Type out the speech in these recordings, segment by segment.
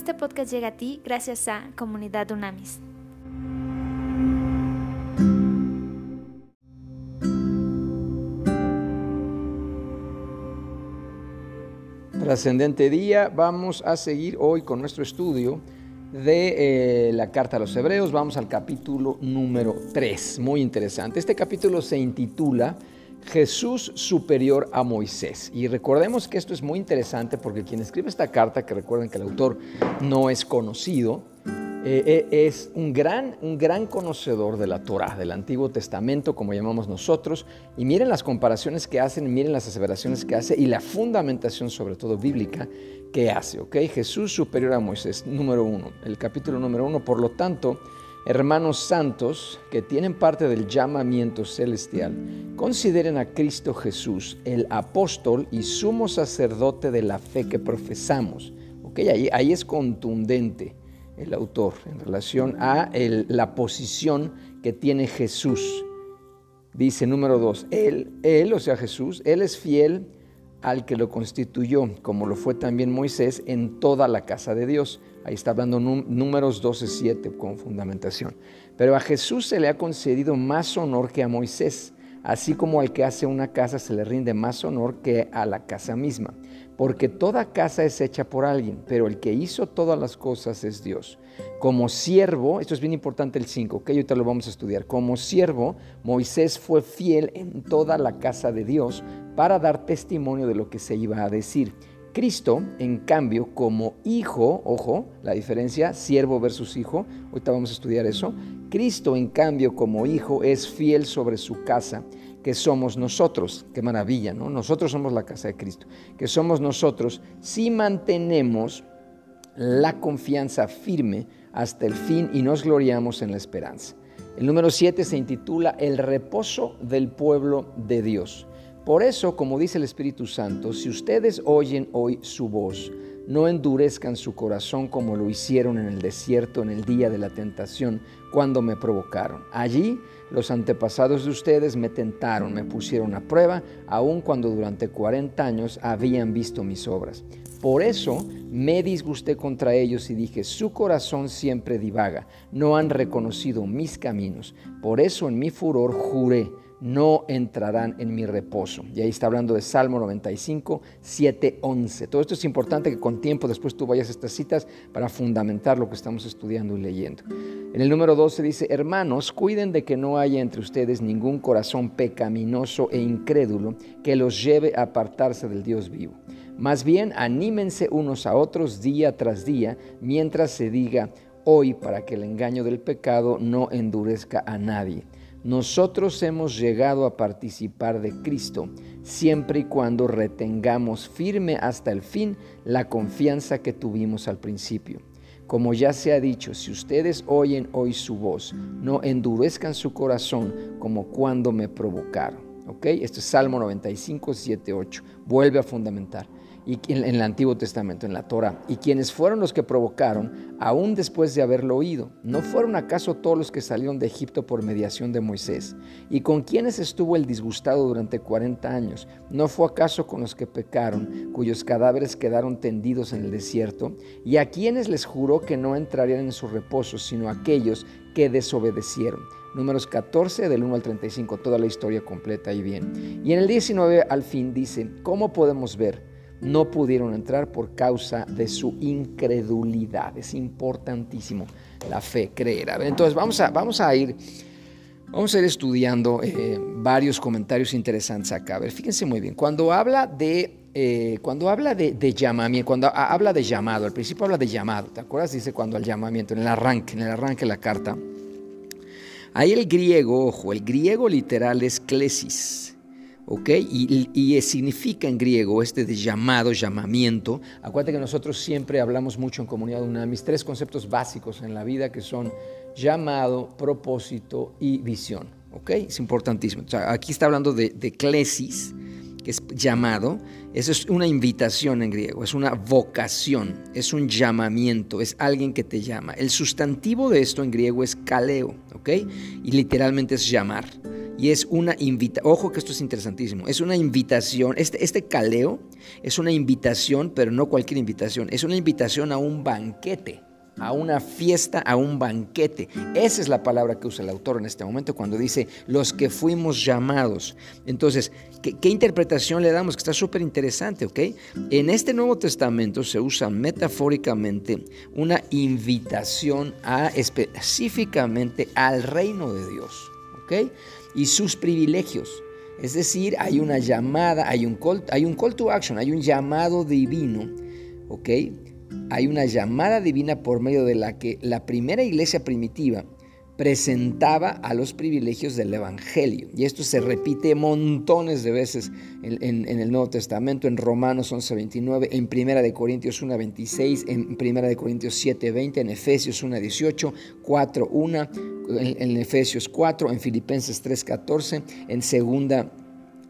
Este podcast llega a ti gracias a Comunidad Unamis. Trascendente día, vamos a seguir hoy con nuestro estudio de eh, la carta a los hebreos. Vamos al capítulo número 3, muy interesante. Este capítulo se intitula Jesús superior a Moisés. Y recordemos que esto es muy interesante porque quien escribe esta carta, que recuerden que el autor no es conocido, eh, eh, es un gran, un gran conocedor de la Torah, del Antiguo Testamento, como llamamos nosotros. Y miren las comparaciones que hacen, miren las aseveraciones que hace y la fundamentación, sobre todo bíblica, que hace. ¿ok? Jesús superior a Moisés, número uno, el capítulo número uno. Por lo tanto, hermanos santos que tienen parte del llamamiento celestial, consideren a Cristo Jesús, el apóstol y sumo sacerdote de la fe que profesamos. ¿ok? Ahí, ahí es contundente el autor en relación a la posición que tiene Jesús. Dice número dos, él, él, o sea Jesús, él es fiel al que lo constituyó, como lo fue también Moisés en toda la casa de Dios. Ahí está hablando números 12, 7 con fundamentación. Pero a Jesús se le ha concedido más honor que a Moisés, así como al que hace una casa se le rinde más honor que a la casa misma porque toda casa es hecha por alguien, pero el que hizo todas las cosas es Dios. Como siervo, esto es bien importante el 5, que ahorita lo vamos a estudiar, como siervo, Moisés fue fiel en toda la casa de Dios para dar testimonio de lo que se iba a decir. Cristo, en cambio, como hijo, ojo, la diferencia, siervo versus hijo, ahorita vamos a estudiar eso, Cristo, en cambio, como hijo, es fiel sobre su casa que somos nosotros. Qué maravilla, ¿no? Nosotros somos la casa de Cristo. Que somos nosotros si mantenemos la confianza firme hasta el fin y nos gloriamos en la esperanza. El número 7 se intitula El reposo del pueblo de Dios. Por eso, como dice el Espíritu Santo, si ustedes oyen hoy su voz, no endurezcan su corazón como lo hicieron en el desierto en el día de la tentación, cuando me provocaron. Allí los antepasados de ustedes me tentaron, me pusieron a prueba, aun cuando durante 40 años habían visto mis obras. Por eso me disgusté contra ellos y dije, su corazón siempre divaga, no han reconocido mis caminos. Por eso en mi furor juré, no entrarán en mi reposo. Y ahí está hablando de Salmo 95, 7, 11. Todo esto es importante que con tiempo después tú vayas a estas citas para fundamentar lo que estamos estudiando y leyendo. En el número 12 dice, hermanos, cuiden de que no haya entre ustedes ningún corazón pecaminoso e incrédulo que los lleve a apartarse del Dios vivo. Más bien, anímense unos a otros día tras día mientras se diga hoy para que el engaño del pecado no endurezca a nadie nosotros hemos llegado a participar de Cristo siempre y cuando retengamos firme hasta el fin la confianza que tuvimos al principio. Como ya se ha dicho, si ustedes oyen hoy su voz, no endurezcan su corazón como cuando me provocaron. ¿Ok? Esto es Salmo 95, 7, 8. Vuelve a fundamentar y en, el Antiguo Testamento, en la Torah, y quienes fueron los que provocaron, aún después de haberlo oído. ¿No fueron acaso todos los que salieron de Egipto por mediación de Moisés? ¿Y con quienes estuvo el disgustado durante 40 años? ¿No fue acaso con los que pecaron, cuyos cadáveres quedaron tendidos en el desierto? ¿Y a quienes les juró que no entrarían en su reposo, sino aquellos que desobedecieron? Números 14 del 1 al 35, toda la historia completa y bien. Y en el 19 al fin dice, ¿cómo podemos ver? No pudieron entrar por causa de su incredulidad. Es importantísimo la fe, creer. entonces vamos a, vamos a ir... Vamos a ir estudiando eh, varios comentarios interesantes acá. A ver, fíjense muy bien. Cuando habla de eh, cuando habla de, llamamiento, cuando habla de llamado, al principio habla de llamado, ¿te acuerdas? Dice cuando al llamamiento, en el arranque, en el arranque de la carta. Ahí el griego, ojo, el griego literal es klesis. ¿Ok? Y, significa en griego este de llamado, llamamiento. Acuérdate que nosotros siempre hablamos mucho en comunidad una de mis tres conceptos básicos en la vida que son llamado, propósito y visión, ¿ok? Es importantísimo. aquí está hablando de, de klesis, que es llamado. Eso es una invitación en griego, es una vocación, es un llamamiento, es alguien que te llama. El sustantivo de esto en griego es kaleo, ¿ok? Y literalmente es llamar. Y es una invitación, ojo que esto es interesantísimo, es una invitación, este, este caleo es una invitación, pero no cualquier invitación, es una invitación a un banquete a una fiesta, a un banquete. Esa es la palabra que usa el autor en este momento cuando dice los que fuimos llamados. Entonces, ¿qué, interpretación le damos? Que está súper interesante, ¿ok? En este Nuevo Testamento se usa metafóricamente una invitación a específicamente al reino de Dios, Y sus privilegios. Es decir, hay una llamada, hay un call, hay un call to action, hay un llamado divino, ¿ok? hay una llamada divina por medio de la que la primera iglesia primitiva presentaba a los privilegios del Evangelio. Y esto se repite montones de veces en, el Nuevo Testamento, en Romanos 11:29, en Primera de Corintios 1:26, en Primera de Corintios 7:20, en Efesios 1:18, 4:1, en, en Efesios 4, en Filipenses 3:14, en Segunda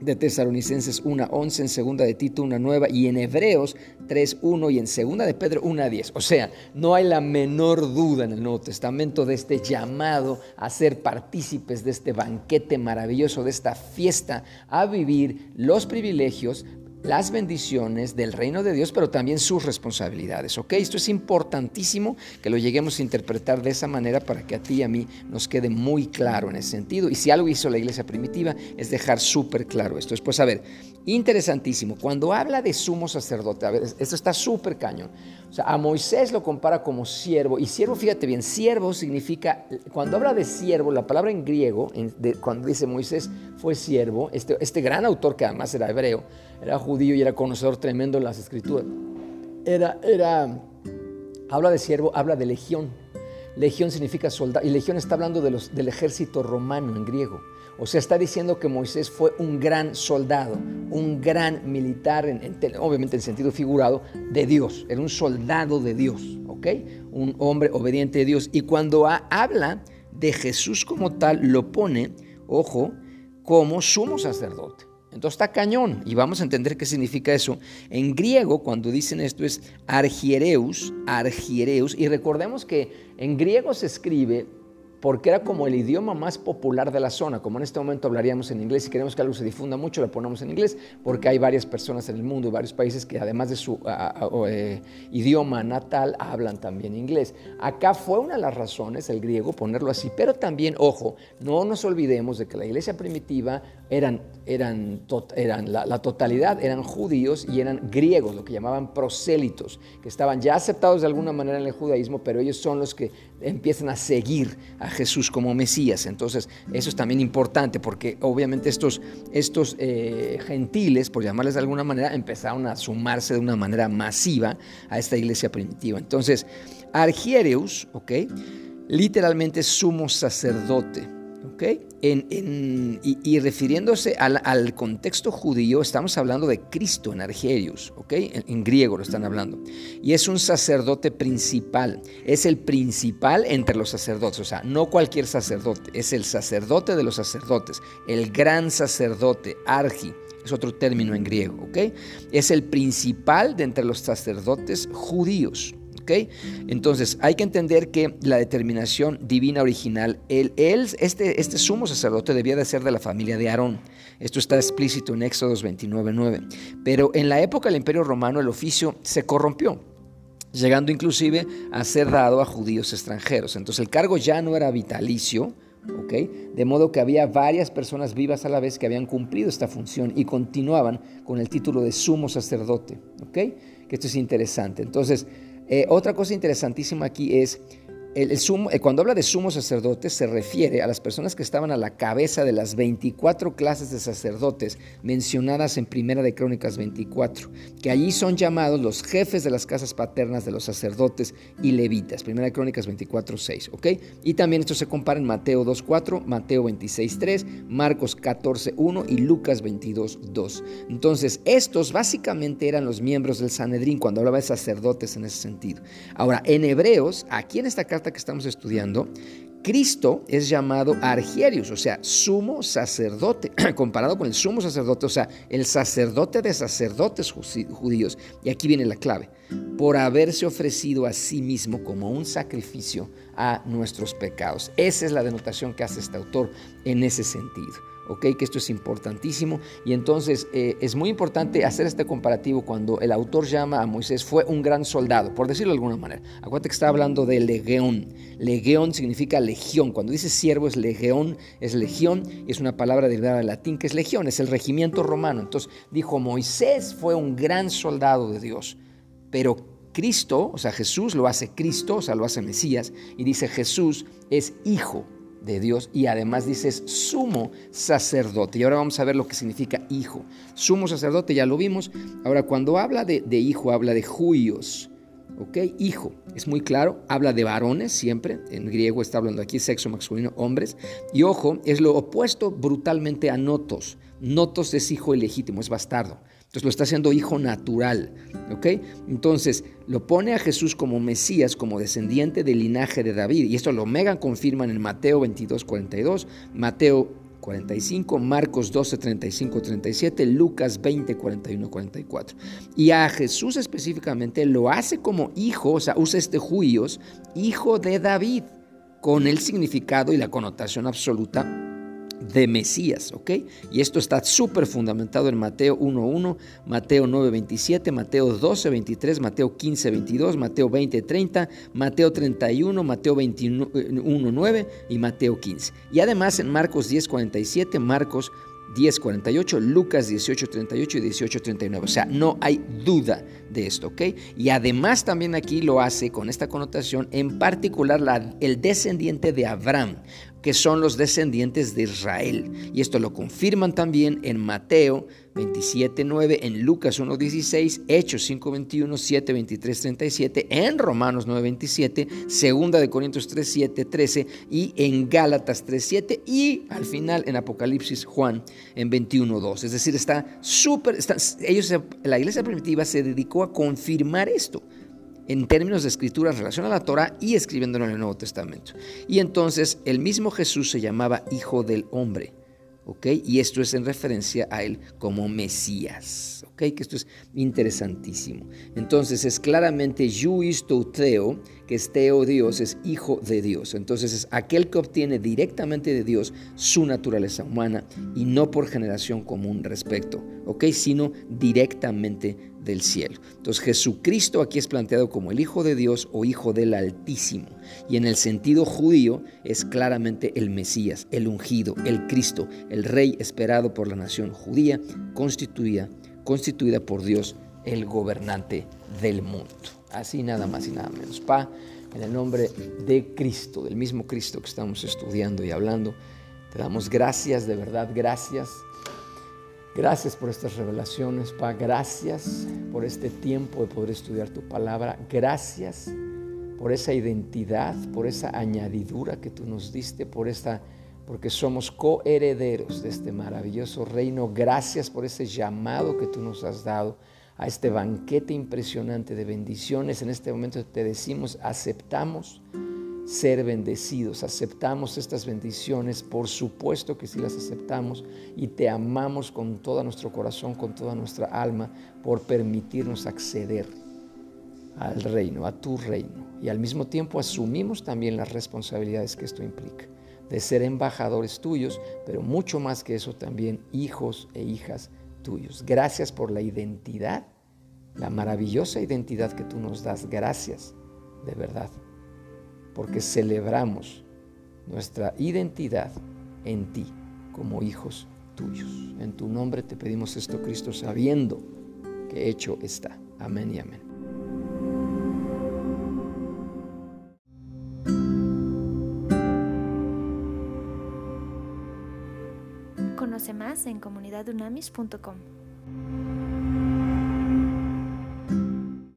de Tesalonicenses 1.11, en segunda de Tito una nueva y en Hebreos 3.1 y en segunda de Pedro 1.10. O sea, no hay la menor duda en el Nuevo Testamento de este llamado a ser partícipes de este banquete maravilloso, de esta fiesta, a vivir los privilegios, las bendiciones del reino de Dios, pero también sus responsabilidades. ¿ok? Esto es importantísimo que lo lleguemos a interpretar de esa manera para que a ti y a mí nos quede muy claro en ese sentido. Y si algo hizo la iglesia primitiva es dejar súper claro esto. Después, a ver, interesantísimo, cuando habla de sumo sacerdote, a ver, esto está súper cañón. A Moisés lo compara como siervo, y siervo, fíjate bien, siervo significa, cuando habla de siervo, la palabra en griego, cuando dice Moisés fue siervo, este, este gran autor que además era hebreo, era judío y era conocedor tremendo de las escrituras. Era, era, habla de siervo, habla de legión. Legión significa soldado, y legión está hablando del ejército romano en griego. O sea, está diciendo que Moisés fue un gran soldado, un gran militar, obviamente en sentido figurado, de Dios. Era un soldado de Dios, ¿ok? Un hombre obediente de Dios. Y cuando habla de Jesús como tal, lo pone, ojo, como sumo sacerdote. Entonces está cañón y vamos a entender qué significa eso. En griego, cuando dicen esto es argiereus, argiereus, y recordemos que en griego se escribe porque era como el idioma más popular de la zona, como en este momento hablaríamos en inglés, y queremos que algo se difunda mucho, lo ponemos en inglés, porque hay varias personas en el mundo, varios países que además de su eh, idioma natal, hablan también inglés. Acá fue una de las razones, el griego, ponerlo así, pero también, ojo, no nos olvidemos de que la iglesia primitiva eran, eran, eran la, la totalidad, eran judíos y eran griegos, lo que llamaban prosélitos, que estaban ya aceptados de alguna manera en el judaísmo, pero ellos son los que empiezan a seguir a Jesús como Mesías. Entonces, eso es también importante porque obviamente estos, estos eh, gentiles, por llamarles de alguna manera, empezaron a sumarse de una manera masiva a esta iglesia primitiva. Entonces, Argiereus, ¿ok? Literalmente sumo sacerdote. En, y, refiriéndose al, contexto judío, estamos hablando de Cristo en Argerius, ¿ok? En, griego lo están hablando. Y es un sacerdote principal, es el principal entre los sacerdotes, o sea, no cualquier sacerdote, es el sacerdote de los sacerdotes, el gran sacerdote, argi, es otro término en griego, ¿ok? Es el principal de entre los sacerdotes judíos. Entonces, hay que entender que la determinación divina original, él, este, este sumo sacerdote debía de ser de la familia de Aarón. Esto está explícito en Éxodos 29.9. Pero en la época del Imperio Romano el oficio se corrompió llegando inclusive a ser dado a judíos extranjeros. Entonces el cargo ya no era vitalicio, ¿ok? De modo que había varias personas vivas a la vez que habían cumplido esta función y continuaban con el título de sumo sacerdote, ¿ok? Que esto es interesante. Entonces, eh, otra cosa interesantísima aquí es eh, cuando habla de sumo sacerdotes se refiere a las personas que estaban a la cabeza de las 24 clases de sacerdotes mencionadas en Primera de Crónicas 24, que allí son llamados los jefes de las casas paternas de los sacerdotes y levitas. Primera de Crónicas 24, 6, ¿ok? Y también esto se compara en Mateo 2.4, Mateo 26.3, Marcos 14.1 y Lucas 22.2. Entonces, estos básicamente eran los miembros del Sanedrín cuando hablaba de sacerdotes en ese sentido. Ahora, en Hebreos, aquí en esta carta que estamos estudiando, Cristo es llamado Argierius, o sea, sumo sacerdote, comparado con el sumo sacerdote, o sea, el sacerdote de sacerdotes judíos. Y aquí viene la clave, por haberse ofrecido a sí mismo como un sacrificio a nuestros pecados. Esa es la denotación que hace este autor en ese sentido. ¿Ok? Que esto es importantísimo. Y entonces eh, es muy importante hacer este comparativo cuando el autor llama a Moisés fue un gran soldado, por decirlo de alguna manera. Acuérdate que está hablando de legión. Legión significa legión. Cuando dice siervo es legión, es legión, y es una palabra derivada del latín que es legión, es el regimiento romano. Entonces dijo, Moisés fue un gran soldado de Dios, pero Cristo, o sea, Jesús lo hace Cristo, o sea, lo hace Mesías, y dice Jesús es hijo de Dios y además dices sumo sacerdote. Y ahora vamos a ver lo que significa hijo. Sumo sacerdote, ya lo vimos. Ahora, cuando habla de, hijo, habla de juios. ¿Ok? Hijo, es muy claro, habla de varones siempre, en griego está hablando aquí sexo masculino, hombres, y ojo, es lo opuesto brutalmente a notos. Notos es hijo ilegítimo, es bastardo. Entonces lo está haciendo hijo natural. ¿ok? Entonces lo pone a Jesús como Mesías, como descendiente del linaje de David. Y esto lo mega confirman en Mateo 22, 42, Mateo 45, Marcos 12, 35, 37, Lucas 20, 41, 44. Y a Jesús específicamente lo hace como hijo, o sea, usa este juios, hijo de David, con el significado y la connotación absoluta de Mesías, ¿ok? Y esto está súper fundamentado en Mateo 1.1, Mateo 9.27, Mateo 12.23, Mateo 15.22, Mateo 20.30, Mateo 31, Mateo 21.9 y Mateo 15. Y además en Marcos 10.47, Marcos 10.48, Lucas 18.38 y 18.39. O sea, no hay duda de esto, ¿ok? Y además también aquí lo hace con esta connotación, en particular la, el descendiente de Abraham que son los descendientes de Israel. Y esto lo confirman también en Mateo 27.9, en Lucas 1.16, Hechos 5.21, 7.23, 37, en Romanos 9.27, Segunda de Corintios 3.7, 13 y en Gálatas 3.7 y al final en Apocalipsis Juan en 21.2. Es decir, está súper, ellos, la iglesia primitiva se dedicó a confirmar esto en términos de escritura en relación a la Torah y escribiéndolo en el Nuevo Testamento. Y entonces el mismo Jesús se llamaba Hijo del Hombre. ¿ok? Y esto es en referencia a él como Mesías, ¿ok? Que esto es interesantísimo. Entonces es claramente Yuis Teo, que es Teo Dios, es hijo de Dios. Entonces es aquel que obtiene directamente de Dios su naturaleza humana y no por generación común respecto, ¿ok? Sino directamente del cielo. Entonces Jesucristo aquí es planteado como el Hijo de Dios o Hijo del Altísimo. Y en el sentido judío es claramente el Mesías, el ungido, el Cristo, el Rey esperado por la nación judía, constituida, constituida por Dios, el gobernante del mundo. Así nada más y nada menos. Pa, en el nombre de Cristo, del mismo Cristo que estamos estudiando y hablando, te damos gracias, de verdad, gracias Gracias por estas revelaciones, Pa. Gracias por este tiempo de poder estudiar tu palabra. Gracias por esa identidad, por esa añadidura que tú nos diste, por esta, porque somos coherederos de este maravilloso reino. Gracias por ese llamado que tú nos has dado a este banquete impresionante de bendiciones. En este momento te decimos, aceptamos ser bendecidos. Aceptamos estas bendiciones, por supuesto que sí las aceptamos y te amamos con todo nuestro corazón, con toda nuestra alma, por permitirnos acceder al reino, a tu reino. Y al mismo tiempo asumimos también las responsabilidades que esto implica, de ser embajadores tuyos, pero mucho más que eso también hijos e hijas tuyos. Gracias por la identidad, la maravillosa identidad que tú nos das. Gracias, de verdad porque celebramos nuestra identidad en ti como hijos tuyos. En tu nombre te pedimos esto, Cristo, sabiendo que hecho está. Amén y amén. En comunidadunamis.com.